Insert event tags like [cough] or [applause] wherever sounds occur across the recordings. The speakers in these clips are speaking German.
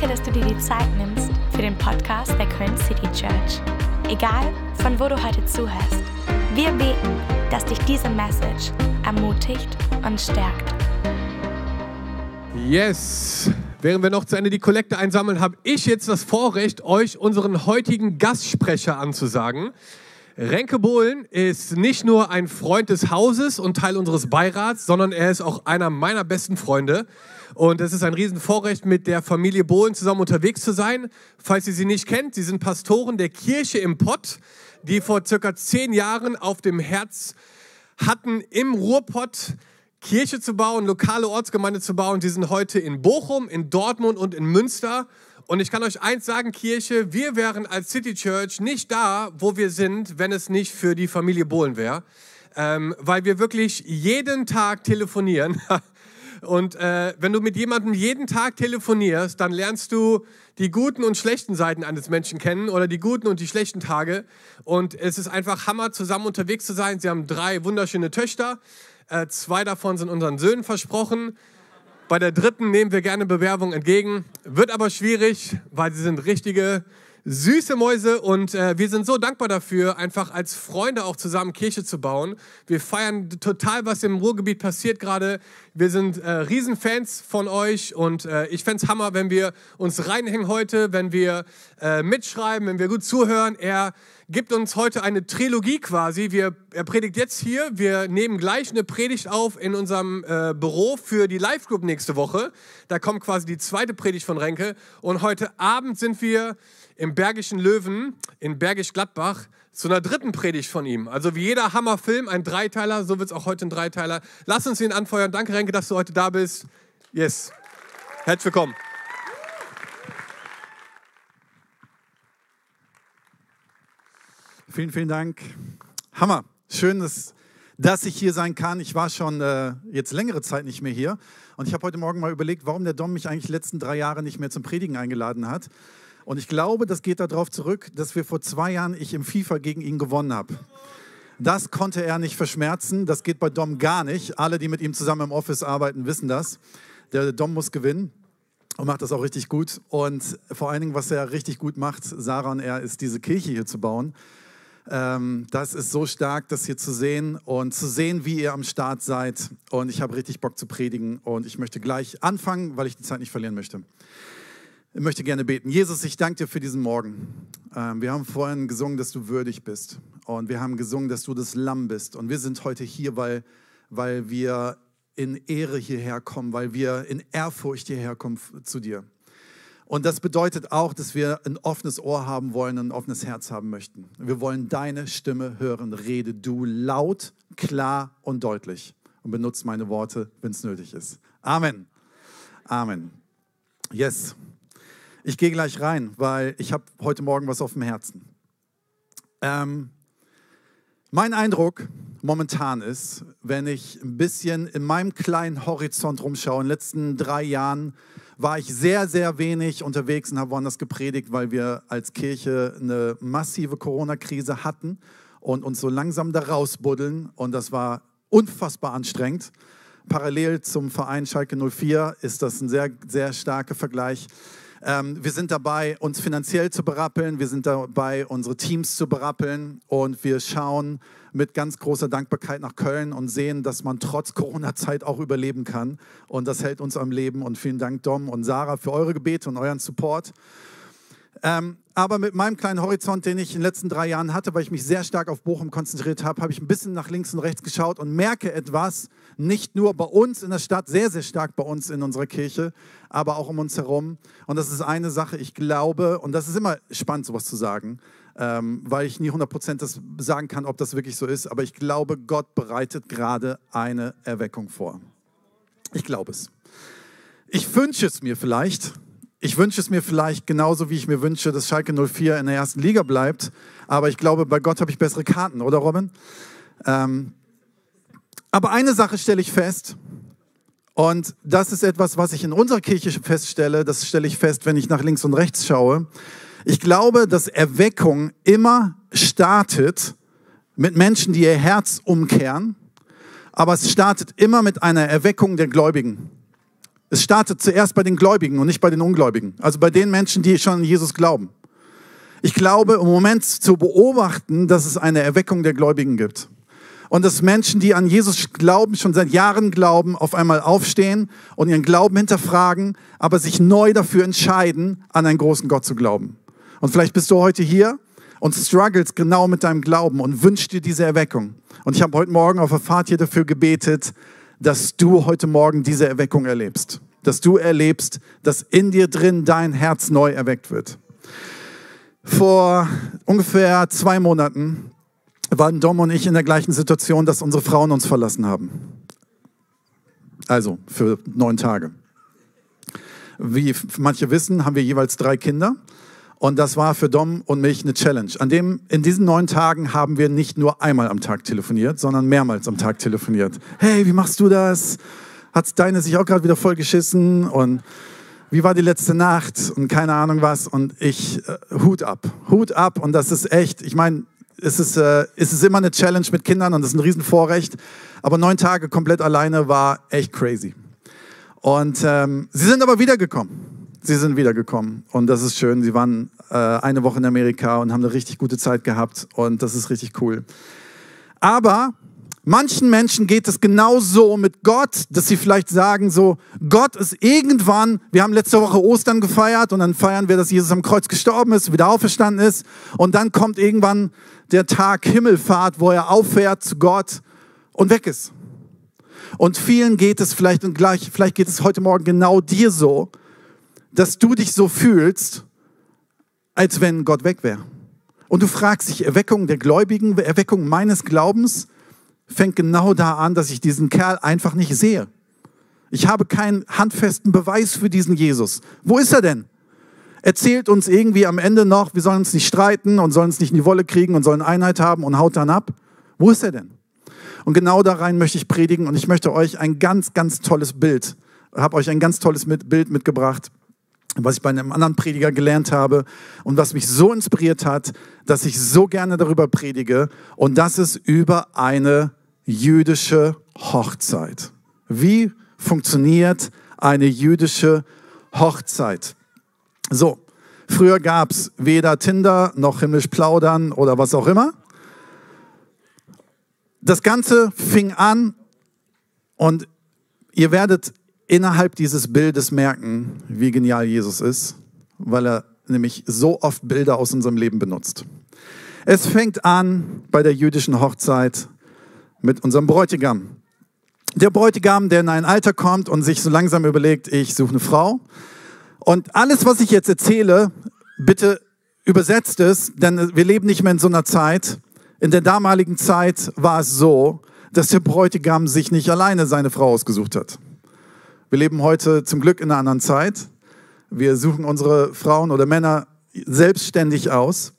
Danke, dass du dir die Zeit nimmst für den Podcast der Köln City Church. Egal, von wo du heute zuhörst, wir beten, dass dich diese Message ermutigt und stärkt. Yes. Während wir noch zu Ende die Kollekte einsammeln, habe ich jetzt das Vorrecht, euch unseren heutigen Gastsprecher anzusagen. Renke Bohlen ist nicht nur ein Freund des Hauses und Teil unseres Beirats, sondern er ist auch einer meiner besten Freunde. Und es ist ein Riesenvorrecht, mit der Familie Bohlen zusammen unterwegs zu sein. Falls ihr sie nicht kennt, sie sind Pastoren der Kirche im Pott, die vor circa zehn Jahren auf dem Herz hatten, im Ruhrpott Kirche zu bauen, lokale Ortsgemeinde zu bauen. Sie sind heute in Bochum, in Dortmund und in Münster. Und ich kann euch eins sagen, Kirche, wir wären als City Church nicht da, wo wir sind, wenn es nicht für die Familie Bohlen wäre. Ähm, weil wir wirklich jeden Tag telefonieren. [laughs] Und äh, wenn du mit jemandem jeden Tag telefonierst, dann lernst du die guten und schlechten Seiten eines Menschen kennen oder die guten und die schlechten Tage. Und es ist einfach Hammer, zusammen unterwegs zu sein. Sie haben drei wunderschöne Töchter. Äh, zwei davon sind unseren Söhnen versprochen. Bei der dritten nehmen wir gerne Bewerbung entgegen. Wird aber schwierig, weil sie sind richtige süße Mäuse und äh, wir sind so dankbar dafür, einfach als Freunde auch zusammen Kirche zu bauen. Wir feiern total, was im Ruhrgebiet passiert gerade. Wir sind äh, Riesenfans von euch und äh, ich fände es Hammer, wenn wir uns reinhängen heute, wenn wir äh, mitschreiben, wenn wir gut zuhören. Er gibt uns heute eine Trilogie quasi. Wir, er predigt jetzt hier. Wir nehmen gleich eine Predigt auf in unserem äh, Büro für die Live Group nächste Woche. Da kommt quasi die zweite Predigt von Renke. Und heute Abend sind wir im Bergischen Löwen in Bergisch Gladbach zu einer dritten Predigt von ihm. Also wie jeder Hammerfilm, ein Dreiteiler, so wird es auch heute ein Dreiteiler. Lass uns ihn anfeuern. Danke, Renke, dass du heute da bist. Yes. Herzlich willkommen. Vielen, vielen Dank. Hammer. Schön, dass, dass ich hier sein kann. Ich war schon äh, jetzt längere Zeit nicht mehr hier. Und ich habe heute Morgen mal überlegt, warum der Dom mich eigentlich die letzten drei Jahre nicht mehr zum Predigen eingeladen hat. Und ich glaube, das geht darauf zurück, dass wir vor zwei Jahren ich im FIFA gegen ihn gewonnen habe. Das konnte er nicht verschmerzen. Das geht bei Dom gar nicht. Alle, die mit ihm zusammen im Office arbeiten, wissen das. Der Dom muss gewinnen und macht das auch richtig gut. Und vor allen Dingen, was er richtig gut macht, Sarah und er, ist diese Kirche hier zu bauen. Ähm, das ist so stark, das hier zu sehen und zu sehen, wie ihr am Start seid. Und ich habe richtig Bock zu predigen und ich möchte gleich anfangen, weil ich die Zeit nicht verlieren möchte. Ich möchte gerne beten. Jesus, ich danke dir für diesen Morgen. Ähm, wir haben vorhin gesungen, dass du würdig bist. Und wir haben gesungen, dass du das Lamm bist. Und wir sind heute hier, weil, weil wir in Ehre hierher kommen, weil wir in Ehrfurcht hierher kommen zu dir. Und das bedeutet auch, dass wir ein offenes Ohr haben wollen, ein offenes Herz haben möchten. Wir wollen deine Stimme hören. Rede du laut, klar und deutlich. Und benutze meine Worte, wenn es nötig ist. Amen. Amen. Yes. Ich gehe gleich rein, weil ich habe heute Morgen was auf dem Herzen. Ähm, mein Eindruck momentan ist, wenn ich ein bisschen in meinem kleinen Horizont rumschaue, in den letzten drei Jahren war ich sehr, sehr wenig unterwegs und habe woanders gepredigt, weil wir als Kirche eine massive Corona-Krise hatten und uns so langsam da rausbuddeln. Und das war unfassbar anstrengend. Parallel zum Verein Schalke 04 ist das ein sehr, sehr starker Vergleich. Ähm, wir sind dabei, uns finanziell zu berappeln. Wir sind dabei, unsere Teams zu berappeln. Und wir schauen mit ganz großer Dankbarkeit nach Köln und sehen, dass man trotz Corona-Zeit auch überleben kann. Und das hält uns am Leben. Und vielen Dank, Dom und Sarah, für eure Gebete und euren Support. Ähm, aber mit meinem kleinen Horizont, den ich in den letzten drei Jahren hatte, weil ich mich sehr stark auf Bochum konzentriert habe, habe ich ein bisschen nach links und rechts geschaut und merke etwas, nicht nur bei uns in der Stadt, sehr, sehr stark bei uns in unserer Kirche, aber auch um uns herum. Und das ist eine Sache, ich glaube, und das ist immer spannend, sowas zu sagen, ähm, weil ich nie 100% das sagen kann, ob das wirklich so ist, aber ich glaube, Gott bereitet gerade eine Erweckung vor. Ich glaube es. Ich wünsche es mir vielleicht, ich wünsche es mir vielleicht genauso, wie ich mir wünsche, dass Schalke 04 in der ersten Liga bleibt. Aber ich glaube, bei Gott habe ich bessere Karten, oder Robin? Ähm, aber eine Sache stelle ich fest, und das ist etwas, was ich in unserer Kirche feststelle, das stelle ich fest, wenn ich nach links und rechts schaue. Ich glaube, dass Erweckung immer startet mit Menschen, die ihr Herz umkehren, aber es startet immer mit einer Erweckung der Gläubigen. Es startet zuerst bei den Gläubigen und nicht bei den Ungläubigen. Also bei den Menschen, die schon an Jesus glauben. Ich glaube, im Moment zu beobachten, dass es eine Erweckung der Gläubigen gibt. Und dass Menschen, die an Jesus glauben, schon seit Jahren glauben, auf einmal aufstehen und ihren Glauben hinterfragen, aber sich neu dafür entscheiden, an einen großen Gott zu glauben. Und vielleicht bist du heute hier und struggles genau mit deinem Glauben und wünschst dir diese Erweckung. Und ich habe heute Morgen auf der Fahrt hier dafür gebetet, dass du heute Morgen diese Erweckung erlebst. Dass du erlebst, dass in dir drin dein Herz neu erweckt wird. Vor ungefähr zwei Monaten waren Dom und ich in der gleichen Situation, dass unsere Frauen uns verlassen haben. Also für neun Tage. Wie manche wissen, haben wir jeweils drei Kinder. Und das war für Dom und mich eine Challenge. An dem, in diesen neun Tagen haben wir nicht nur einmal am Tag telefoniert, sondern mehrmals am Tag telefoniert. Hey, wie machst du das? Hat deine sich auch gerade wieder voll geschissen? Und wie war die letzte Nacht? Und keine Ahnung was. Und ich, äh, Hut ab. Hut ab. Und das ist echt, ich meine, es ist, äh, es ist immer eine Challenge mit Kindern und das ist ein Riesenvorrecht. Aber neun Tage komplett alleine war echt crazy. Und ähm, sie sind aber wiedergekommen. Sie sind wiedergekommen und das ist schön. Sie waren äh, eine Woche in Amerika und haben eine richtig gute Zeit gehabt und das ist richtig cool. Aber manchen Menschen geht es genauso mit Gott, dass sie vielleicht sagen so, Gott ist irgendwann, wir haben letzte Woche Ostern gefeiert und dann feiern wir, dass Jesus am Kreuz gestorben ist, wieder auferstanden ist und dann kommt irgendwann der Tag Himmelfahrt, wo er auffährt zu Gott und weg ist. Und vielen geht es vielleicht und gleich, vielleicht geht es heute Morgen genau dir so, dass du dich so fühlst, als wenn Gott weg wäre. Und du fragst dich, Erweckung der Gläubigen, Erweckung meines Glaubens fängt genau da an, dass ich diesen Kerl einfach nicht sehe. Ich habe keinen handfesten Beweis für diesen Jesus. Wo ist er denn? Erzählt uns irgendwie am Ende noch, wir sollen uns nicht streiten und sollen uns nicht in die Wolle kriegen und sollen Einheit haben und haut dann ab. Wo ist er denn? Und genau da rein möchte ich predigen und ich möchte euch ein ganz, ganz tolles Bild, habe euch ein ganz tolles Bild mitgebracht was ich bei einem anderen Prediger gelernt habe und was mich so inspiriert hat, dass ich so gerne darüber predige. Und das ist über eine jüdische Hochzeit. Wie funktioniert eine jüdische Hochzeit? So, früher gab es weder Tinder noch himmlisch plaudern oder was auch immer. Das Ganze fing an und ihr werdet innerhalb dieses Bildes merken, wie genial Jesus ist, weil er nämlich so oft Bilder aus unserem Leben benutzt. Es fängt an bei der jüdischen Hochzeit mit unserem Bräutigam. Der Bräutigam, der in ein Alter kommt und sich so langsam überlegt, ich suche eine Frau. Und alles, was ich jetzt erzähle, bitte übersetzt es, denn wir leben nicht mehr in so einer Zeit. In der damaligen Zeit war es so, dass der Bräutigam sich nicht alleine seine Frau ausgesucht hat. Wir leben heute zum Glück in einer anderen Zeit. Wir suchen unsere Frauen oder Männer selbstständig aus.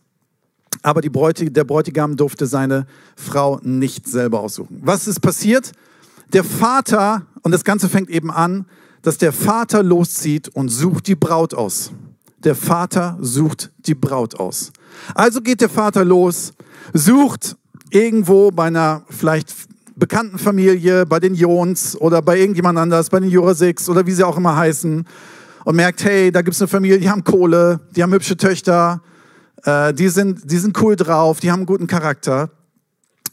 Aber Bräutig der Bräutigam durfte seine Frau nicht selber aussuchen. Was ist passiert? Der Vater, und das Ganze fängt eben an, dass der Vater loszieht und sucht die Braut aus. Der Vater sucht die Braut aus. Also geht der Vater los, sucht irgendwo bei einer vielleicht bekannten Familie, bei den Jons oder bei irgendjemand anders, bei den Jurasics oder wie sie auch immer heißen und merkt, hey, da gibt es eine Familie, die haben Kohle, die haben hübsche Töchter, äh, die, sind, die sind cool drauf, die haben einen guten Charakter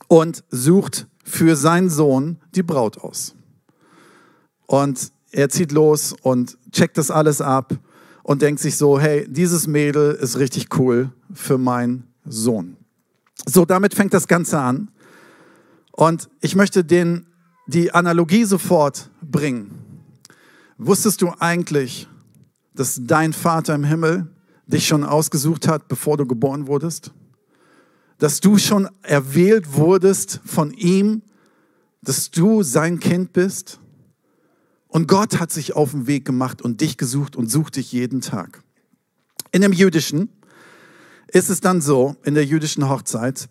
und sucht für seinen Sohn die Braut aus. Und er zieht los und checkt das alles ab und denkt sich so, hey, dieses Mädel ist richtig cool für meinen Sohn. So, damit fängt das Ganze an. Und ich möchte den, die Analogie sofort bringen. Wusstest du eigentlich, dass dein Vater im Himmel dich schon ausgesucht hat, bevor du geboren wurdest? Dass du schon erwählt wurdest von ihm, dass du sein Kind bist? Und Gott hat sich auf den Weg gemacht und dich gesucht und sucht dich jeden Tag. In dem Jüdischen ist es dann so, in der jüdischen Hochzeit,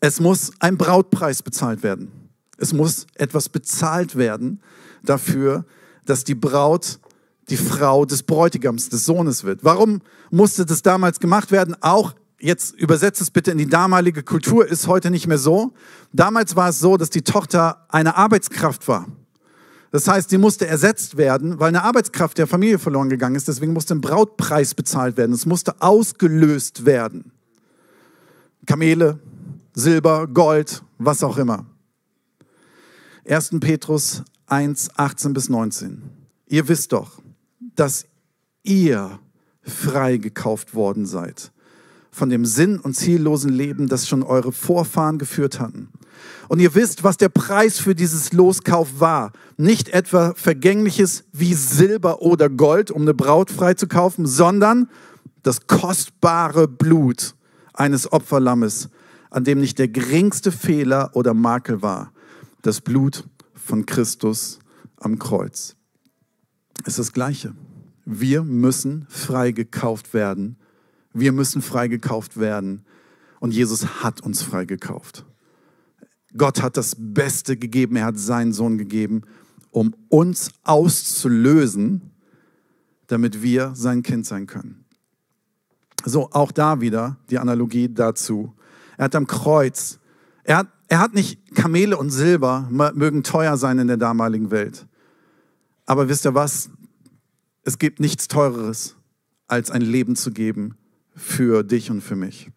es muss ein Brautpreis bezahlt werden. Es muss etwas bezahlt werden dafür, dass die Braut die Frau des Bräutigams, des Sohnes wird. Warum musste das damals gemacht werden? Auch jetzt übersetzt es bitte in die damalige Kultur, ist heute nicht mehr so. Damals war es so, dass die Tochter eine Arbeitskraft war. Das heißt, sie musste ersetzt werden, weil eine Arbeitskraft der Familie verloren gegangen ist. Deswegen musste ein Brautpreis bezahlt werden. Es musste ausgelöst werden. Kamele, Silber, Gold, was auch immer. 1. Petrus 1, 18 bis 19. Ihr wisst doch, dass ihr freigekauft worden seid von dem sinn- und ziellosen Leben, das schon eure Vorfahren geführt hatten. Und ihr wisst, was der Preis für dieses Loskauf war. Nicht etwa vergängliches wie Silber oder Gold, um eine Braut freizukaufen, sondern das kostbare Blut eines Opferlammes, an dem nicht der geringste Fehler oder Makel war. Das Blut von Christus am Kreuz. Es ist das Gleiche. Wir müssen freigekauft werden wir müssen freigekauft werden. Und Jesus hat uns freigekauft. Gott hat das Beste gegeben. Er hat seinen Sohn gegeben, um uns auszulösen, damit wir sein Kind sein können. So, auch da wieder die Analogie dazu. Er hat am Kreuz, er hat, er hat nicht Kamele und Silber, mögen teuer sein in der damaligen Welt. Aber wisst ihr was? Es gibt nichts Teureres, als ein Leben zu geben für dich und für mich.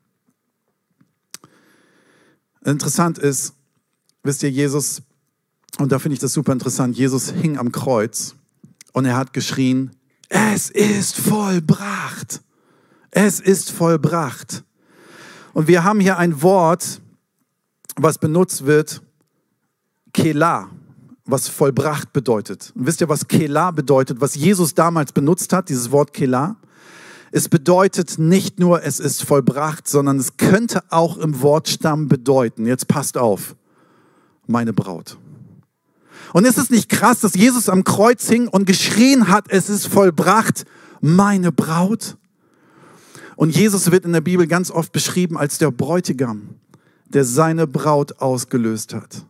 Interessant ist, wisst ihr, Jesus, und da finde ich das super interessant, Jesus hing am Kreuz und er hat geschrien, es ist vollbracht. Es ist vollbracht. Und wir haben hier ein Wort, was benutzt wird, Kela, was vollbracht bedeutet. Und wisst ihr, was Kela bedeutet, was Jesus damals benutzt hat, dieses Wort Kela? Es bedeutet nicht nur, es ist vollbracht, sondern es könnte auch im Wortstamm bedeuten, jetzt passt auf, meine Braut. Und ist es nicht krass, dass Jesus am Kreuz hing und geschrien hat, es ist vollbracht, meine Braut? Und Jesus wird in der Bibel ganz oft beschrieben als der Bräutigam, der seine Braut ausgelöst hat.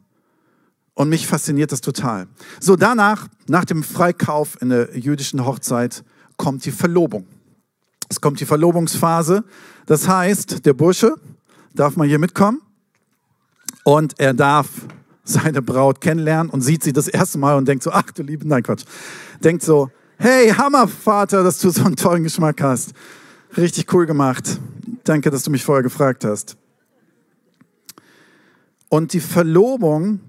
Und mich fasziniert das total. So, danach, nach dem Freikauf in der jüdischen Hochzeit, kommt die Verlobung. Es kommt die Verlobungsphase. Das heißt, der Bursche darf mal hier mitkommen und er darf seine Braut kennenlernen und sieht sie das erste Mal und denkt so, ach du liebe, nein Quatsch, denkt so, hey Hammer Vater, dass du so einen tollen Geschmack hast. Richtig cool gemacht. Danke, dass du mich vorher gefragt hast. Und die Verlobung,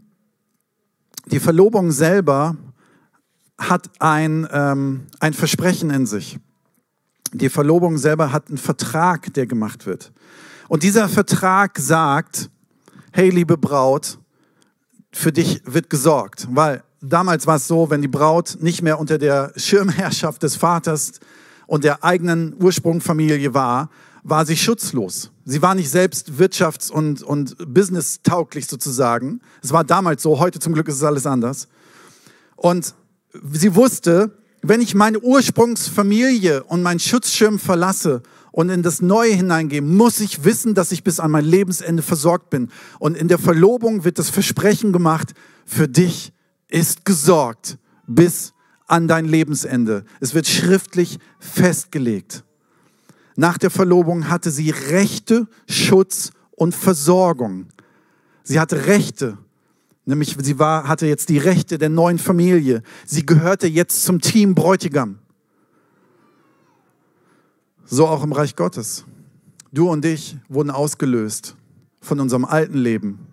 die Verlobung selber hat ein, ähm, ein Versprechen in sich. Die Verlobung selber hat einen Vertrag, der gemacht wird. Und dieser Vertrag sagt, hey liebe Braut, für dich wird gesorgt. Weil damals war es so, wenn die Braut nicht mehr unter der Schirmherrschaft des Vaters und der eigenen Ursprungfamilie war, war sie schutzlos. Sie war nicht selbst wirtschafts- und, und business-tauglich sozusagen. Es war damals so, heute zum Glück ist es alles anders. Und sie wusste, wenn ich meine Ursprungsfamilie und meinen Schutzschirm verlasse und in das Neue hineingehe, muss ich wissen, dass ich bis an mein Lebensende versorgt bin. Und in der Verlobung wird das Versprechen gemacht, für dich ist gesorgt bis an dein Lebensende. Es wird schriftlich festgelegt. Nach der Verlobung hatte sie Rechte, Schutz und Versorgung. Sie hatte Rechte Nämlich sie war, hatte jetzt die Rechte der neuen Familie. Sie gehörte jetzt zum Team Bräutigam. So auch im Reich Gottes. Du und ich wurden ausgelöst von unserem alten Leben.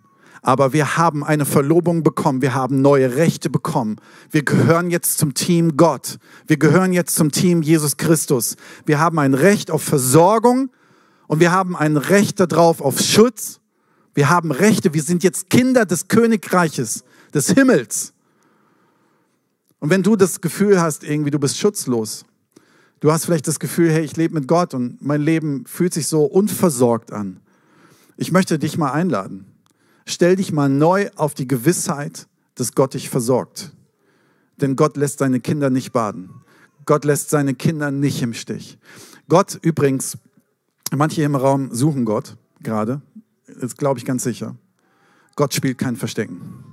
Aber wir haben eine Verlobung bekommen, wir haben neue Rechte bekommen. Wir gehören jetzt zum Team Gott. Wir gehören jetzt zum Team Jesus Christus. Wir haben ein Recht auf Versorgung und wir haben ein Recht darauf auf Schutz wir haben Rechte. Wir sind jetzt Kinder des Königreiches, des Himmels. Und wenn du das Gefühl hast, irgendwie du bist schutzlos, du hast vielleicht das Gefühl, hey, ich lebe mit Gott und mein Leben fühlt sich so unversorgt an. Ich möchte dich mal einladen. Stell dich mal neu auf die Gewissheit, dass Gott dich versorgt. Denn Gott lässt seine Kinder nicht baden. Gott lässt seine Kinder nicht im Stich. Gott übrigens, manche im Raum suchen Gott gerade. Das glaube ich ganz sicher. Gott spielt kein Verstecken.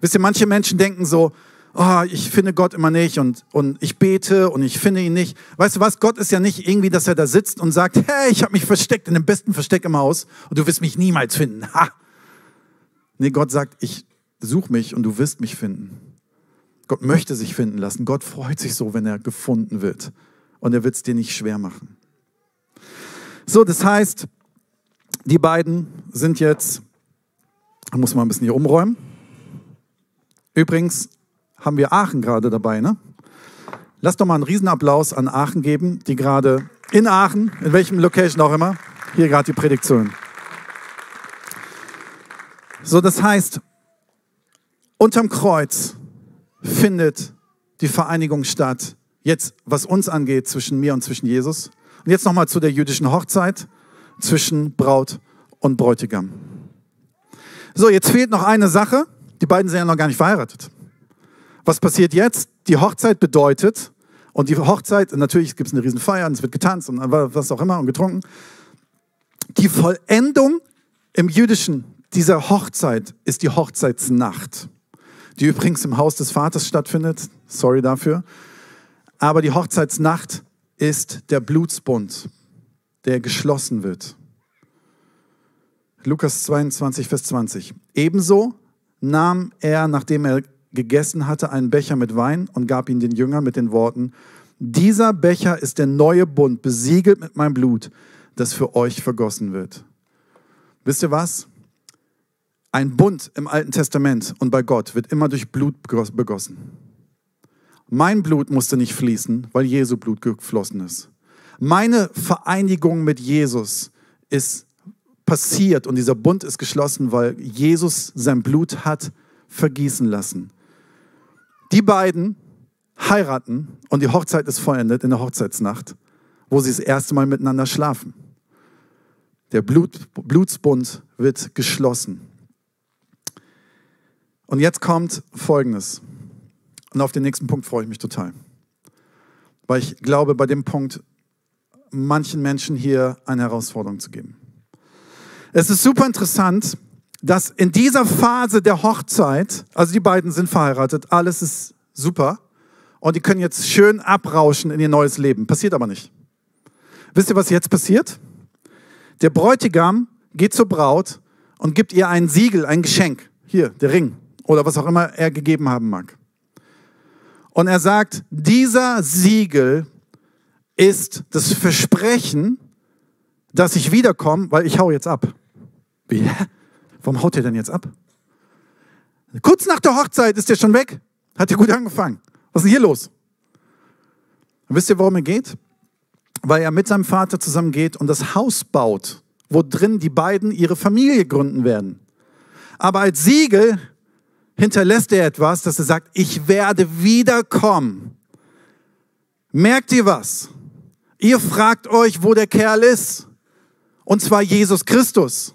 Wisst ihr, manche Menschen denken so, oh, ich finde Gott immer nicht und, und ich bete und ich finde ihn nicht. Weißt du was, Gott ist ja nicht irgendwie, dass er da sitzt und sagt, hey, ich habe mich versteckt in dem besten Versteck im Haus und du wirst mich niemals finden. Ha! Nee, Gott sagt, ich suche mich und du wirst mich finden. Gott möchte sich finden lassen. Gott freut sich so, wenn er gefunden wird. Und er wird es dir nicht schwer machen. So, das heißt, die beiden sind jetzt, da muss man ein bisschen hier umräumen. Übrigens haben wir Aachen gerade dabei, ne? Lass doch mal einen Riesenapplaus an Aachen geben, die gerade in Aachen, in welchem Location auch immer, hier gerade die Prediktion. So, das heißt, unterm Kreuz findet die Vereinigung statt. Jetzt, was uns angeht, zwischen mir und zwischen Jesus. Und jetzt nochmal zu der jüdischen Hochzeit zwischen Braut und Bräutigam. So, jetzt fehlt noch eine Sache. Die beiden sind ja noch gar nicht verheiratet. Was passiert jetzt? Die Hochzeit bedeutet, und die Hochzeit, natürlich gibt es eine Riesenfeier und es wird getanzt und was auch immer und getrunken. Die Vollendung im Jüdischen dieser Hochzeit ist die Hochzeitsnacht, die übrigens im Haus des Vaters stattfindet. Sorry dafür. Aber die Hochzeitsnacht ist der Blutsbund, der geschlossen wird. Lukas 22, Vers 20. Ebenso nahm er, nachdem er gegessen hatte, einen Becher mit Wein und gab ihn den Jüngern mit den Worten, dieser Becher ist der neue Bund, besiegelt mit meinem Blut, das für euch vergossen wird. Wisst ihr was? Ein Bund im Alten Testament und bei Gott wird immer durch Blut begossen. Mein Blut musste nicht fließen, weil Jesu Blut geflossen ist. Meine Vereinigung mit Jesus ist passiert und dieser Bund ist geschlossen, weil Jesus sein Blut hat vergießen lassen. Die beiden heiraten und die Hochzeit ist vollendet in der Hochzeitsnacht, wo sie das erste Mal miteinander schlafen. Der Blut, Blutsbund wird geschlossen. Und jetzt kommt Folgendes. Und auf den nächsten Punkt freue ich mich total. Weil ich glaube, bei dem Punkt manchen Menschen hier eine Herausforderung zu geben. Es ist super interessant, dass in dieser Phase der Hochzeit, also die beiden sind verheiratet, alles ist super und die können jetzt schön abrauschen in ihr neues Leben. Passiert aber nicht. Wisst ihr, was jetzt passiert? Der Bräutigam geht zur Braut und gibt ihr ein Siegel, ein Geschenk. Hier, der Ring oder was auch immer er gegeben haben mag. Und er sagt, dieser Siegel ist das Versprechen, dass ich wiederkomme, weil ich hau jetzt ab. Wie? Warum haut er denn jetzt ab? Kurz nach der Hochzeit ist er schon weg. Hat er gut angefangen. Was ist denn hier los? Und wisst ihr, worum er geht? Weil er mit seinem Vater zusammen geht und das Haus baut, wo drin die beiden ihre Familie gründen werden. Aber als Siegel hinterlässt er etwas, dass er sagt, ich werde wiederkommen. Merkt ihr was? Ihr fragt euch, wo der Kerl ist. Und zwar Jesus Christus.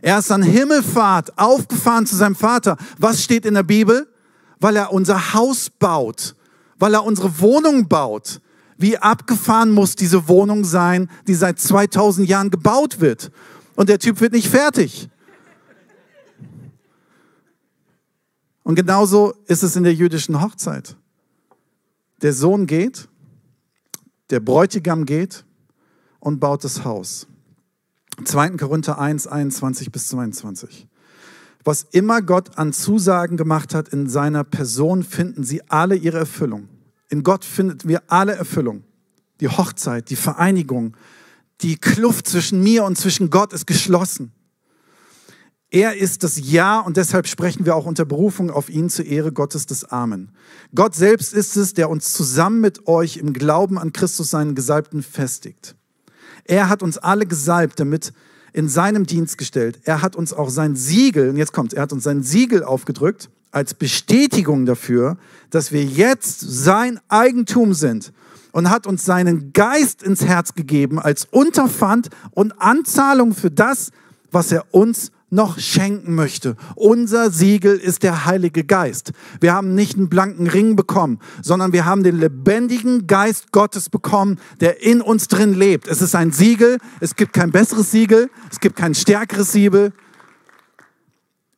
Er ist an Himmelfahrt aufgefahren zu seinem Vater. Was steht in der Bibel? Weil er unser Haus baut, weil er unsere Wohnung baut. Wie abgefahren muss diese Wohnung sein, die seit 2000 Jahren gebaut wird. Und der Typ wird nicht fertig. Und genauso ist es in der jüdischen Hochzeit. Der Sohn geht, der Bräutigam geht und baut das Haus. 2. Korinther 1, 21 bis 22. Was immer Gott an Zusagen gemacht hat in seiner Person, finden sie alle ihre Erfüllung. In Gott finden wir alle Erfüllung. Die Hochzeit, die Vereinigung, die Kluft zwischen mir und zwischen Gott ist geschlossen. Er ist das Ja und deshalb sprechen wir auch unter Berufung auf ihn zur Ehre Gottes des Amen. Gott selbst ist es, der uns zusammen mit euch im Glauben an Christus seinen Gesalbten festigt. Er hat uns alle gesalbt, damit in seinem Dienst gestellt. Er hat uns auch sein Siegel, und jetzt kommt, er hat uns sein Siegel aufgedrückt als Bestätigung dafür, dass wir jetzt sein Eigentum sind und hat uns seinen Geist ins Herz gegeben als Unterpfand und Anzahlung für das, was er uns noch schenken möchte. Unser Siegel ist der Heilige Geist. Wir haben nicht einen blanken Ring bekommen, sondern wir haben den lebendigen Geist Gottes bekommen, der in uns drin lebt. Es ist ein Siegel, es gibt kein besseres Siegel, es gibt kein stärkeres Siegel.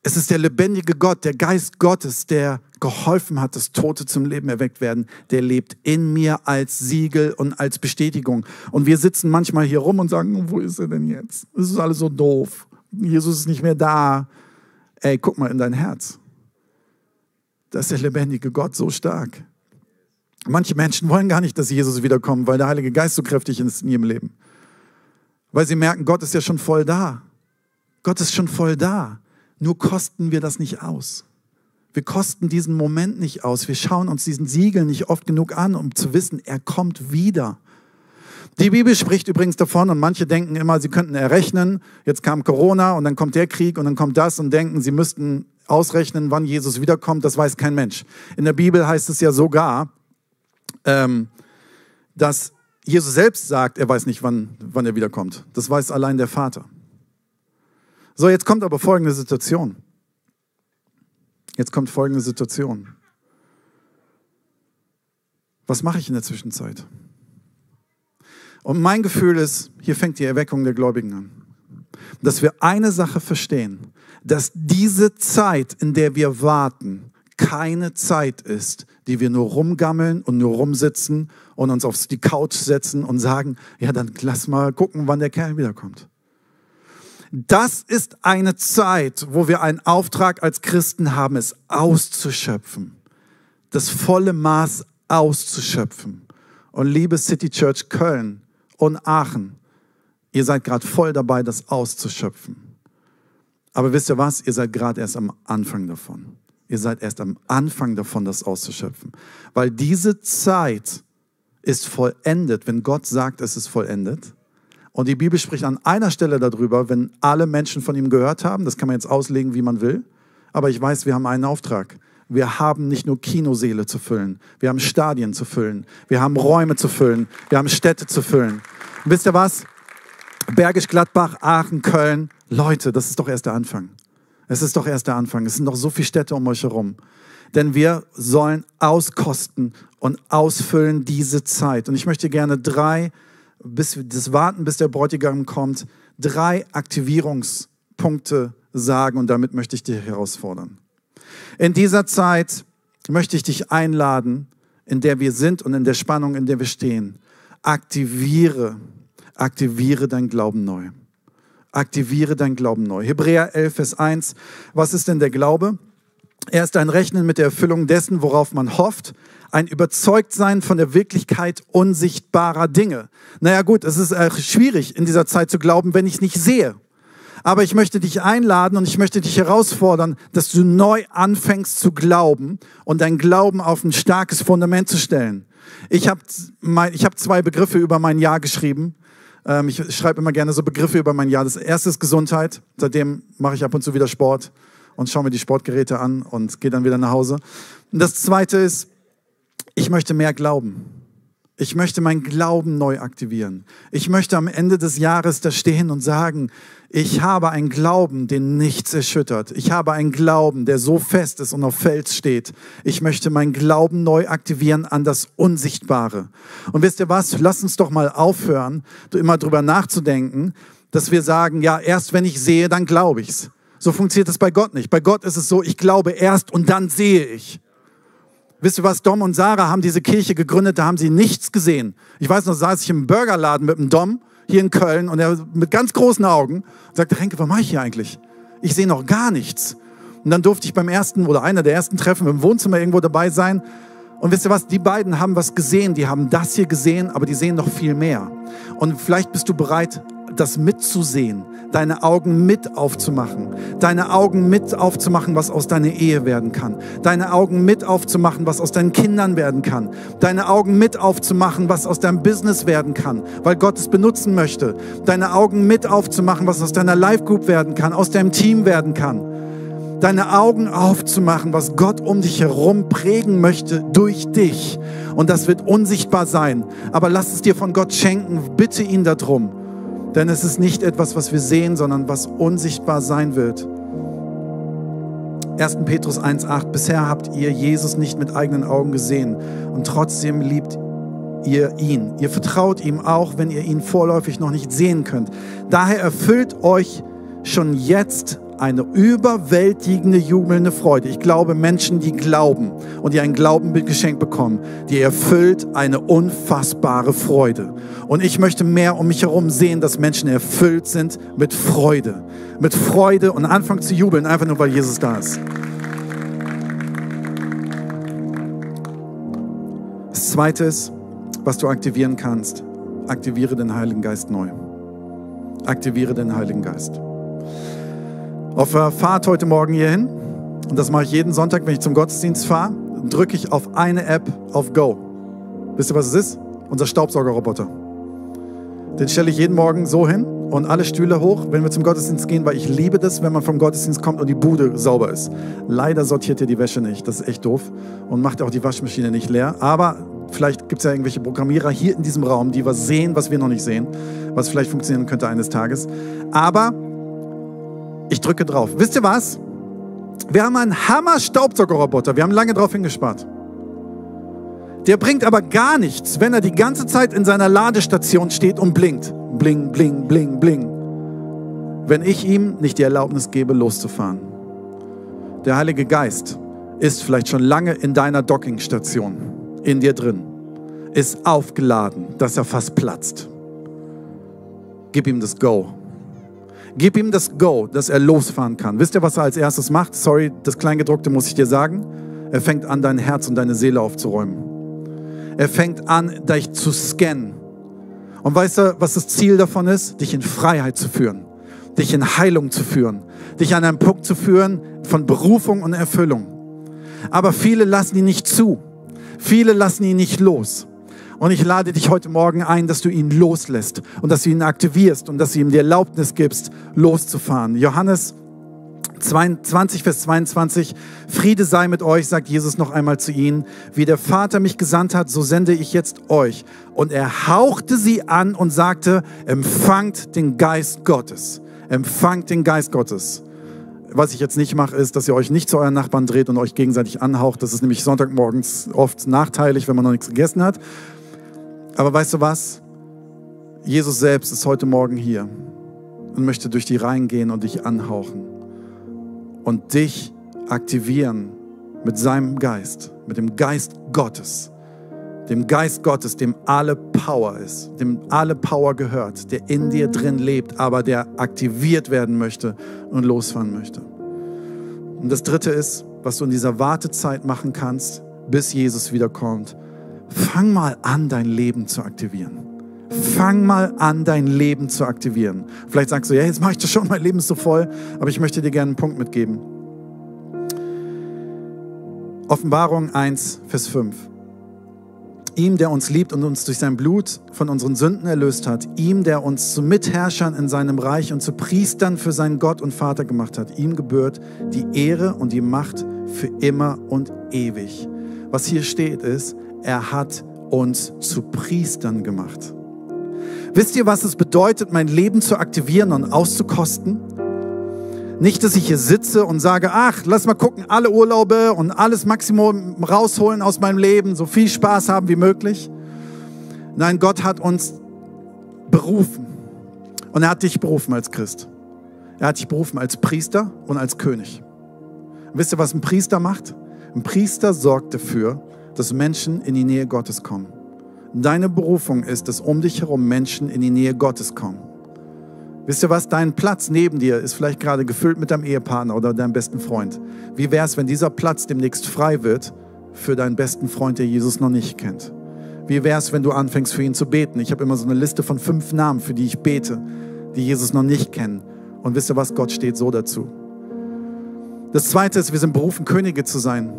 Es ist der lebendige Gott, der Geist Gottes, der geholfen hat, dass Tote zum Leben erweckt werden, der lebt in mir als Siegel und als Bestätigung. Und wir sitzen manchmal hier rum und sagen, wo ist er denn jetzt? Das ist alles so doof. Jesus ist nicht mehr da. Ey, guck mal in dein Herz. Da ist der lebendige Gott so stark. Manche Menschen wollen gar nicht, dass Jesus wiederkommt, weil der Heilige Geist so kräftig ist in ihrem Leben. Weil sie merken, Gott ist ja schon voll da. Gott ist schon voll da. Nur kosten wir das nicht aus. Wir kosten diesen Moment nicht aus. Wir schauen uns diesen Siegel nicht oft genug an, um zu wissen, er kommt wieder. Die Bibel spricht übrigens davon und manche denken immer, sie könnten errechnen. Jetzt kam Corona und dann kommt der Krieg und dann kommt das und denken, sie müssten ausrechnen, wann Jesus wiederkommt. Das weiß kein Mensch. In der Bibel heißt es ja sogar, ähm, dass Jesus selbst sagt, er weiß nicht, wann, wann er wiederkommt. Das weiß allein der Vater. So, jetzt kommt aber folgende Situation. Jetzt kommt folgende Situation. Was mache ich in der Zwischenzeit? Und mein Gefühl ist, hier fängt die Erweckung der Gläubigen an. Dass wir eine Sache verstehen, dass diese Zeit, in der wir warten, keine Zeit ist, die wir nur rumgammeln und nur rumsitzen und uns auf die Couch setzen und sagen, ja, dann lass mal gucken, wann der Kerl wiederkommt. Das ist eine Zeit, wo wir einen Auftrag als Christen haben, es auszuschöpfen. Das volle Maß auszuschöpfen. Und liebe City Church Köln und Aachen, ihr seid gerade voll dabei, das auszuschöpfen. Aber wisst ihr was? Ihr seid gerade erst am Anfang davon. Ihr seid erst am Anfang davon, das auszuschöpfen. Weil diese Zeit ist vollendet, wenn Gott sagt, es ist vollendet. Und die Bibel spricht an einer Stelle darüber, wenn alle Menschen von ihm gehört haben. Das kann man jetzt auslegen, wie man will. Aber ich weiß, wir haben einen Auftrag. Wir haben nicht nur Kinoseele zu füllen, wir haben Stadien zu füllen, wir haben Räume zu füllen, wir haben Städte zu füllen. Und wisst ihr was? Bergisch Gladbach, Aachen, Köln, Leute, das ist doch erst der Anfang. Es ist doch erst der Anfang. Es sind noch so viele Städte um euch herum. Denn wir sollen auskosten und ausfüllen diese Zeit. Und ich möchte gerne drei, bis das Warten, bis der Bräutigam kommt, drei Aktivierungspunkte sagen und damit möchte ich dich herausfordern. In dieser Zeit möchte ich dich einladen, in der wir sind und in der Spannung, in der wir stehen. Aktiviere, aktiviere dein Glauben neu. Aktiviere dein Glauben neu. Hebräer 11, Vers 1. Was ist denn der Glaube? Er ist ein Rechnen mit der Erfüllung dessen, worauf man hofft, ein Überzeugtsein von der Wirklichkeit unsichtbarer Dinge. Naja gut, es ist äh, schwierig in dieser Zeit zu glauben, wenn ich es nicht sehe. Aber ich möchte dich einladen und ich möchte dich herausfordern, dass du neu anfängst zu glauben und dein Glauben auf ein starkes Fundament zu stellen. Ich habe ich hab zwei Begriffe über mein Jahr geschrieben. Ähm, ich schreibe immer gerne so Begriffe über mein Jahr. Das erste ist Gesundheit. Seitdem mache ich ab und zu wieder Sport und schaue mir die Sportgeräte an und gehe dann wieder nach Hause. Und das zweite ist, ich möchte mehr glauben. Ich möchte meinen Glauben neu aktivieren. Ich möchte am Ende des Jahres da stehen und sagen, ich habe einen Glauben, den nichts erschüttert. Ich habe einen Glauben, der so fest ist und auf Fels steht. Ich möchte meinen Glauben neu aktivieren an das Unsichtbare. Und wisst ihr was? Lass uns doch mal aufhören, immer drüber nachzudenken, dass wir sagen, ja, erst wenn ich sehe, dann glaube ich's. So funktioniert es bei Gott nicht. Bei Gott ist es so, ich glaube erst und dann sehe ich. Wisst ihr was? Dom und Sarah haben diese Kirche gegründet, da haben sie nichts gesehen. Ich weiß noch, saß ich im Burgerladen mit dem Dom hier in Köln und er mit ganz großen Augen und sagte, Renke, was mache ich hier eigentlich? Ich sehe noch gar nichts. Und dann durfte ich beim ersten oder einer der ersten Treffen im Wohnzimmer irgendwo dabei sein. Und wisst ihr was? Die beiden haben was gesehen. Die haben das hier gesehen, aber die sehen noch viel mehr. Und vielleicht bist du bereit, das mitzusehen, deine Augen mit aufzumachen, deine Augen mit aufzumachen, was aus deiner Ehe werden kann, deine Augen mit aufzumachen, was aus deinen Kindern werden kann, deine Augen mit aufzumachen, was aus deinem Business werden kann, weil Gott es benutzen möchte, deine Augen mit aufzumachen, was aus deiner Life Group werden kann, aus deinem Team werden kann deine Augen aufzumachen, was Gott um dich herum prägen möchte durch dich. Und das wird unsichtbar sein. Aber lass es dir von Gott schenken. Bitte ihn darum. Denn es ist nicht etwas, was wir sehen, sondern was unsichtbar sein wird. 1. Petrus 1.8, bisher habt ihr Jesus nicht mit eigenen Augen gesehen und trotzdem liebt ihr ihn. Ihr vertraut ihm auch, wenn ihr ihn vorläufig noch nicht sehen könnt. Daher erfüllt euch schon jetzt eine überwältigende, jubelnde Freude. Ich glaube, Menschen, die glauben und die ein Glaubenbild geschenkt bekommen, die erfüllt eine unfassbare Freude. Und ich möchte mehr um mich herum sehen, dass Menschen erfüllt sind mit Freude. Mit Freude und anfangen zu jubeln, einfach nur weil Jesus da ist. zweite ist, was du aktivieren kannst, aktiviere den Heiligen Geist neu. Aktiviere den Heiligen Geist. Auf der Fahrt heute Morgen hierhin, und das mache ich jeden Sonntag, wenn ich zum Gottesdienst fahre, drücke ich auf eine App auf Go. Wisst ihr, was es ist? Unser Staubsaugerroboter. Den stelle ich jeden Morgen so hin und alle Stühle hoch, wenn wir zum Gottesdienst gehen, weil ich liebe das, wenn man vom Gottesdienst kommt und die Bude sauber ist. Leider sortiert ihr die Wäsche nicht, das ist echt doof und macht auch die Waschmaschine nicht leer. Aber vielleicht gibt es ja irgendwelche Programmierer hier in diesem Raum, die was sehen, was wir noch nicht sehen, was vielleicht funktionieren könnte eines Tages. Aber ich drücke drauf. Wisst ihr was? Wir haben einen Hammer-Staubsaugerroboter. Wir haben lange drauf hingespart. Der bringt aber gar nichts, wenn er die ganze Zeit in seiner Ladestation steht und blinkt. Bling, bling, bling, bling. Wenn ich ihm nicht die Erlaubnis gebe, loszufahren. Der Heilige Geist ist vielleicht schon lange in deiner Dockingstation, in dir drin, ist aufgeladen, dass er fast platzt. Gib ihm das Go. Gib ihm das Go, dass er losfahren kann. Wisst ihr, was er als erstes macht? Sorry, das Kleingedruckte muss ich dir sagen. Er fängt an, dein Herz und deine Seele aufzuräumen. Er fängt an, dich zu scannen. Und weißt du, was das Ziel davon ist? Dich in Freiheit zu führen, dich in Heilung zu führen, dich an einen Punkt zu führen von Berufung und Erfüllung. Aber viele lassen ihn nicht zu. Viele lassen ihn nicht los. Und ich lade dich heute Morgen ein, dass du ihn loslässt und dass du ihn aktivierst und dass du ihm die Erlaubnis gibst, loszufahren. Johannes 20, Vers 22, Friede sei mit euch, sagt Jesus noch einmal zu ihnen. Wie der Vater mich gesandt hat, so sende ich jetzt euch. Und er hauchte sie an und sagte, empfangt den Geist Gottes. Empfangt den Geist Gottes. Was ich jetzt nicht mache, ist, dass ihr euch nicht zu euren Nachbarn dreht und euch gegenseitig anhaucht. Das ist nämlich Sonntagmorgens oft nachteilig, wenn man noch nichts gegessen hat. Aber weißt du was? Jesus selbst ist heute Morgen hier und möchte durch die Reihen gehen und dich anhauchen und dich aktivieren mit seinem Geist, mit dem Geist Gottes, dem Geist Gottes, dem alle Power ist, dem alle Power gehört, der in dir drin lebt, aber der aktiviert werden möchte und losfahren möchte. Und das Dritte ist, was du in dieser Wartezeit machen kannst, bis Jesus wiederkommt, fang mal an, dein Leben zu aktivieren. Fang mal an, dein Leben zu aktivieren. Vielleicht sagst du, ja, jetzt mache ich das schon, mein Leben ist so voll, aber ich möchte dir gerne einen Punkt mitgeben. Offenbarung 1, Vers 5. Ihm, der uns liebt und uns durch sein Blut von unseren Sünden erlöst hat, ihm, der uns zu Mitherrschern in seinem Reich und zu Priestern für seinen Gott und Vater gemacht hat, ihm gebührt die Ehre und die Macht für immer und ewig. Was hier steht ist, er hat uns zu Priestern gemacht. Wisst ihr, was es bedeutet, mein Leben zu aktivieren und auszukosten? Nicht, dass ich hier sitze und sage, ach, lass mal gucken, alle Urlaube und alles Maximum rausholen aus meinem Leben, so viel Spaß haben wie möglich. Nein, Gott hat uns berufen. Und er hat dich berufen als Christ. Er hat dich berufen als Priester und als König. Und wisst ihr, was ein Priester macht? Ein Priester sorgt dafür, dass Menschen in die Nähe Gottes kommen. Deine Berufung ist, dass um dich herum Menschen in die Nähe Gottes kommen. Wisst ihr was? Dein Platz neben dir ist vielleicht gerade gefüllt mit deinem Ehepartner oder deinem besten Freund. Wie wäre es, wenn dieser Platz demnächst frei wird für deinen besten Freund, der Jesus noch nicht kennt? Wie wäre es, wenn du anfängst für ihn zu beten? Ich habe immer so eine Liste von fünf Namen, für die ich bete, die Jesus noch nicht kennen. Und wisst ihr was? Gott steht so dazu. Das zweite ist, wir sind berufen, Könige zu sein.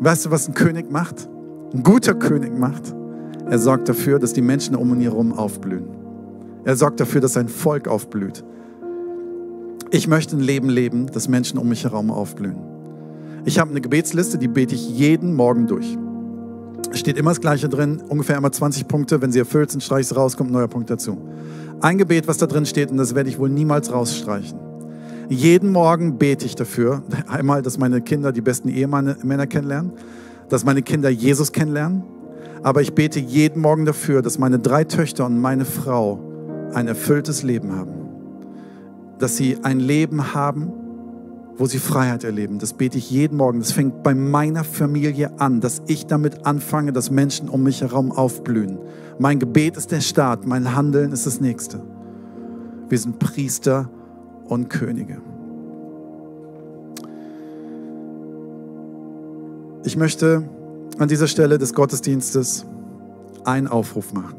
Weißt du, was ein König macht? Ein guter König macht? Er sorgt dafür, dass die Menschen um ihn herum aufblühen. Er sorgt dafür, dass sein Volk aufblüht. Ich möchte ein Leben leben, dass Menschen um mich herum aufblühen. Ich habe eine Gebetsliste, die bete ich jeden Morgen durch. Es steht immer das Gleiche drin, ungefähr immer 20 Punkte. Wenn sie erfüllt sind, streiche ich es raus, kommt ein neuer Punkt dazu. Ein Gebet, was da drin steht, und das werde ich wohl niemals rausstreichen. Jeden Morgen bete ich dafür, einmal, dass meine Kinder die besten Ehemänner kennenlernen, dass meine Kinder Jesus kennenlernen, aber ich bete jeden Morgen dafür, dass meine drei Töchter und meine Frau ein erfülltes Leben haben, dass sie ein Leben haben, wo sie Freiheit erleben. Das bete ich jeden Morgen. Das fängt bei meiner Familie an, dass ich damit anfange, dass Menschen um mich herum aufblühen. Mein Gebet ist der Start, mein Handeln ist das Nächste. Wir sind Priester und Könige. Ich möchte an dieser Stelle des Gottesdienstes einen Aufruf machen.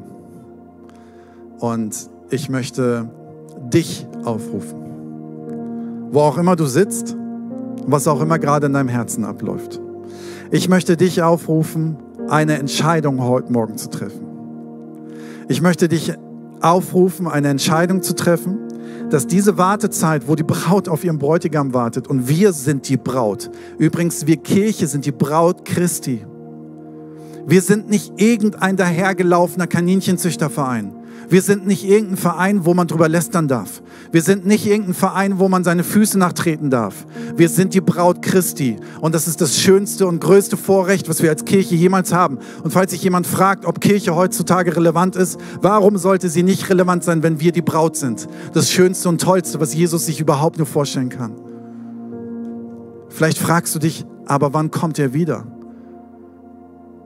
Und ich möchte dich aufrufen. Wo auch immer du sitzt, was auch immer gerade in deinem Herzen abläuft. Ich möchte dich aufrufen, eine Entscheidung heute Morgen zu treffen. Ich möchte dich aufrufen, eine Entscheidung zu treffen, dass diese Wartezeit, wo die Braut auf ihren Bräutigam wartet und wir sind die Braut. Übrigens, wir Kirche sind die Braut Christi. Wir sind nicht irgendein dahergelaufener Kaninchenzüchterverein. Wir sind nicht irgendein Verein, wo man drüber lästern darf. Wir sind nicht irgendein Verein, wo man seine Füße nachtreten darf. Wir sind die Braut Christi. Und das ist das schönste und größte Vorrecht, was wir als Kirche jemals haben. Und falls sich jemand fragt, ob Kirche heutzutage relevant ist, warum sollte sie nicht relevant sein, wenn wir die Braut sind? Das Schönste und Tollste, was Jesus sich überhaupt nur vorstellen kann. Vielleicht fragst du dich, aber wann kommt er wieder?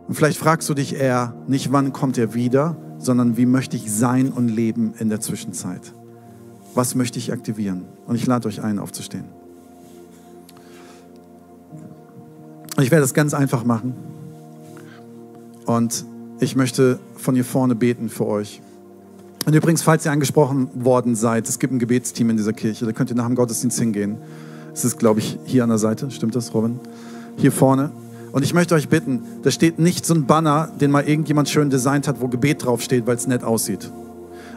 Und vielleicht fragst du dich eher nicht, wann kommt er wieder, sondern wie möchte ich sein und leben in der Zwischenzeit? Was möchte ich aktivieren? Und ich lade euch ein, aufzustehen. Ich werde es ganz einfach machen. Und ich möchte von hier vorne beten für euch. Und übrigens, falls ihr angesprochen worden seid, es gibt ein Gebetsteam in dieser Kirche, da könnt ihr nach dem Gottesdienst hingehen. Es ist, glaube ich, hier an der Seite. Stimmt das, Robin? Hier vorne. Und ich möchte euch bitten, da steht nicht so ein Banner, den mal irgendjemand schön designt hat, wo Gebet draufsteht, weil es nett aussieht.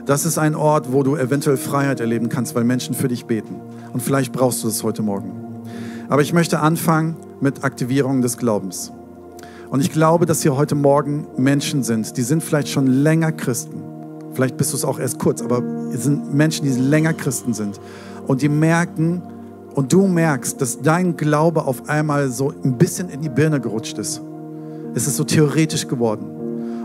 Das ist ein Ort, wo du eventuell Freiheit erleben kannst, weil Menschen für dich beten. Und vielleicht brauchst du das heute Morgen. Aber ich möchte anfangen mit Aktivierung des Glaubens. Und ich glaube, dass hier heute Morgen Menschen sind, die sind vielleicht schon länger Christen. Vielleicht bist du es auch erst kurz, aber es sind Menschen, die länger Christen sind. Und die merken, und du merkst, dass dein Glaube auf einmal so ein bisschen in die Birne gerutscht ist. Es ist so theoretisch geworden.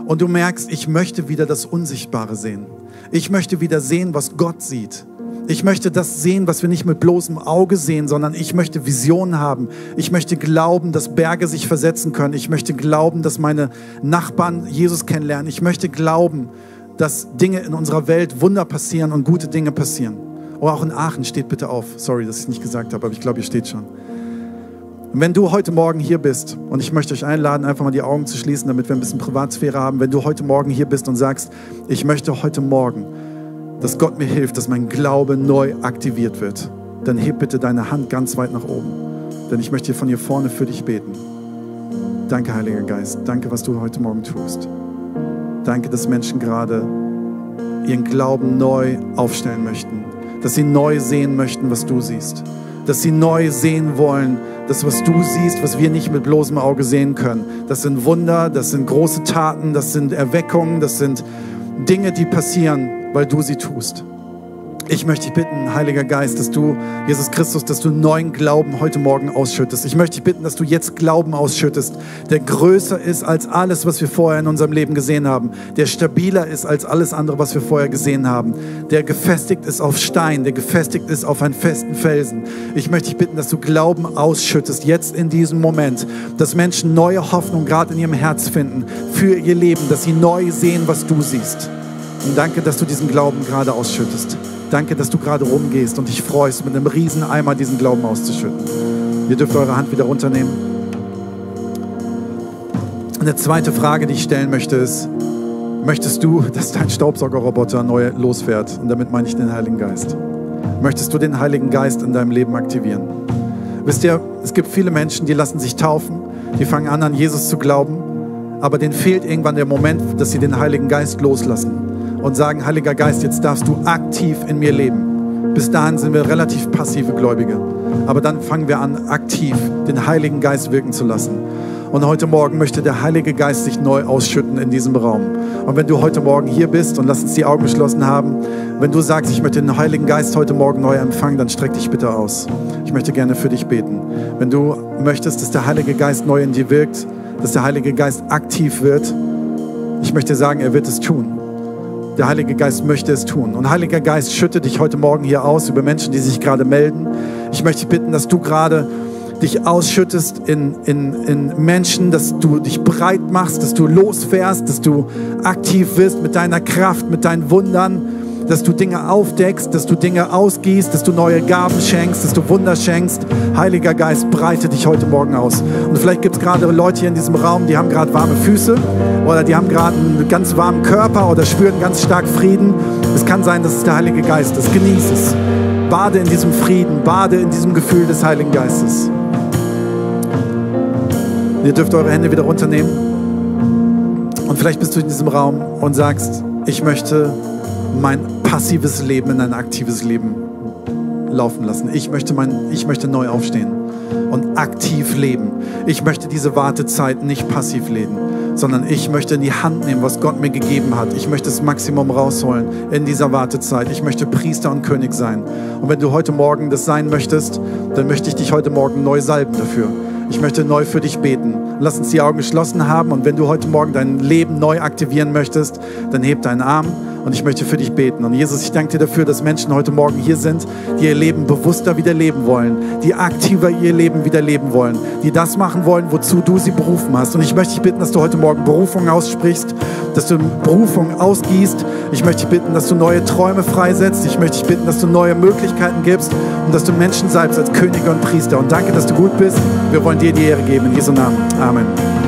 Und du merkst, ich möchte wieder das Unsichtbare sehen. Ich möchte wieder sehen, was Gott sieht. Ich möchte das sehen, was wir nicht mit bloßem Auge sehen, sondern ich möchte Visionen haben. Ich möchte glauben, dass Berge sich versetzen können. Ich möchte glauben, dass meine Nachbarn Jesus kennenlernen. Ich möchte glauben, dass Dinge in unserer Welt Wunder passieren und gute Dinge passieren. Oder auch in Aachen, steht bitte auf. Sorry, dass ich nicht gesagt habe, aber ich glaube, ihr steht schon. Und wenn du heute Morgen hier bist, und ich möchte euch einladen, einfach mal die Augen zu schließen, damit wir ein bisschen Privatsphäre haben, wenn du heute Morgen hier bist und sagst, ich möchte heute Morgen, dass Gott mir hilft, dass mein Glaube neu aktiviert wird, dann heb bitte deine Hand ganz weit nach oben. Denn ich möchte hier von hier vorne für dich beten. Danke, Heiliger Geist. Danke, was du heute Morgen tust. Danke, dass Menschen gerade ihren Glauben neu aufstellen möchten dass sie neu sehen möchten, was du siehst. Dass sie neu sehen wollen, das, was du siehst, was wir nicht mit bloßem Auge sehen können. Das sind Wunder, das sind große Taten, das sind Erweckungen, das sind Dinge, die passieren, weil du sie tust. Ich möchte dich bitten, Heiliger Geist, dass du, Jesus Christus, dass du neuen Glauben heute Morgen ausschüttest. Ich möchte dich bitten, dass du jetzt Glauben ausschüttest, der größer ist als alles, was wir vorher in unserem Leben gesehen haben, der stabiler ist als alles andere, was wir vorher gesehen haben, der gefestigt ist auf Stein, der gefestigt ist auf einen festen Felsen. Ich möchte dich bitten, dass du Glauben ausschüttest, jetzt in diesem Moment, dass Menschen neue Hoffnung gerade in ihrem Herz finden für ihr Leben, dass sie neu sehen, was du siehst. Und danke, dass du diesen Glauben gerade ausschüttest. Danke, dass du gerade rumgehst und dich freust, mit einem riesen Eimer diesen Glauben auszuschütten. Ihr dürft eure Hand wieder runternehmen. Eine zweite Frage, die ich stellen möchte, ist, möchtest du, dass dein Staubsaugerroboter neu losfährt? Und damit meine ich den Heiligen Geist. Möchtest du den Heiligen Geist in deinem Leben aktivieren? Wisst ihr, es gibt viele Menschen, die lassen sich taufen, die fangen an, an Jesus zu glauben, aber denen fehlt irgendwann der Moment, dass sie den Heiligen Geist loslassen und sagen, Heiliger Geist, jetzt darfst du aktiv in mir leben. Bis dahin sind wir relativ passive Gläubige. Aber dann fangen wir an, aktiv den Heiligen Geist wirken zu lassen. Und heute Morgen möchte der Heilige Geist sich neu ausschütten in diesem Raum. Und wenn du heute Morgen hier bist und lass uns die Augen geschlossen haben, wenn du sagst, ich möchte den Heiligen Geist heute Morgen neu empfangen, dann streck dich bitte aus. Ich möchte gerne für dich beten. Wenn du möchtest, dass der Heilige Geist neu in dir wirkt, dass der Heilige Geist aktiv wird, ich möchte sagen, er wird es tun. Der Heilige Geist möchte es tun. Und Heiliger Geist, schütte dich heute Morgen hier aus über Menschen, die sich gerade melden. Ich möchte dich bitten, dass du gerade dich ausschüttest in, in, in Menschen, dass du dich breit machst, dass du losfährst, dass du aktiv wirst mit deiner Kraft, mit deinen Wundern. Dass du Dinge aufdeckst, dass du Dinge ausgießt, dass du neue Gaben schenkst, dass du Wunder schenkst. Heiliger Geist, breite dich heute Morgen aus. Und vielleicht gibt es gerade Leute hier in diesem Raum, die haben gerade warme Füße oder die haben gerade einen ganz warmen Körper oder spüren ganz stark Frieden. Es kann sein, dass es der Heilige Geist ist. Genieß es. Bade in diesem Frieden, bade in diesem Gefühl des Heiligen Geistes. Ihr dürft eure Hände wieder runternehmen. Und vielleicht bist du in diesem Raum und sagst, ich möchte mein passives Leben in ein aktives Leben laufen lassen. Ich möchte, mein, ich möchte neu aufstehen und aktiv leben. Ich möchte diese Wartezeit nicht passiv leben, sondern ich möchte in die Hand nehmen, was Gott mir gegeben hat. Ich möchte das Maximum rausholen in dieser Wartezeit. Ich möchte Priester und König sein. Und wenn du heute Morgen das sein möchtest, dann möchte ich dich heute Morgen neu salben dafür. Ich möchte neu für dich beten. Lass uns die Augen geschlossen haben und wenn du heute Morgen dein Leben neu aktivieren möchtest, dann heb deinen Arm und ich möchte für dich beten. Und Jesus, ich danke dir dafür, dass Menschen heute Morgen hier sind, die ihr Leben bewusster wieder leben wollen, die aktiver ihr Leben wieder leben wollen, die das machen wollen, wozu du sie berufen hast. Und ich möchte dich bitten, dass du heute Morgen Berufung aussprichst, dass du Berufung ausgießt. Ich möchte dich bitten, dass du neue Träume freisetzt. Ich möchte dich bitten, dass du neue Möglichkeiten gibst und dass du Menschen salbst als Könige und Priester. Und danke, dass du gut bist. Wir wollen dir die Ehre geben. In Jesu Namen. Amen.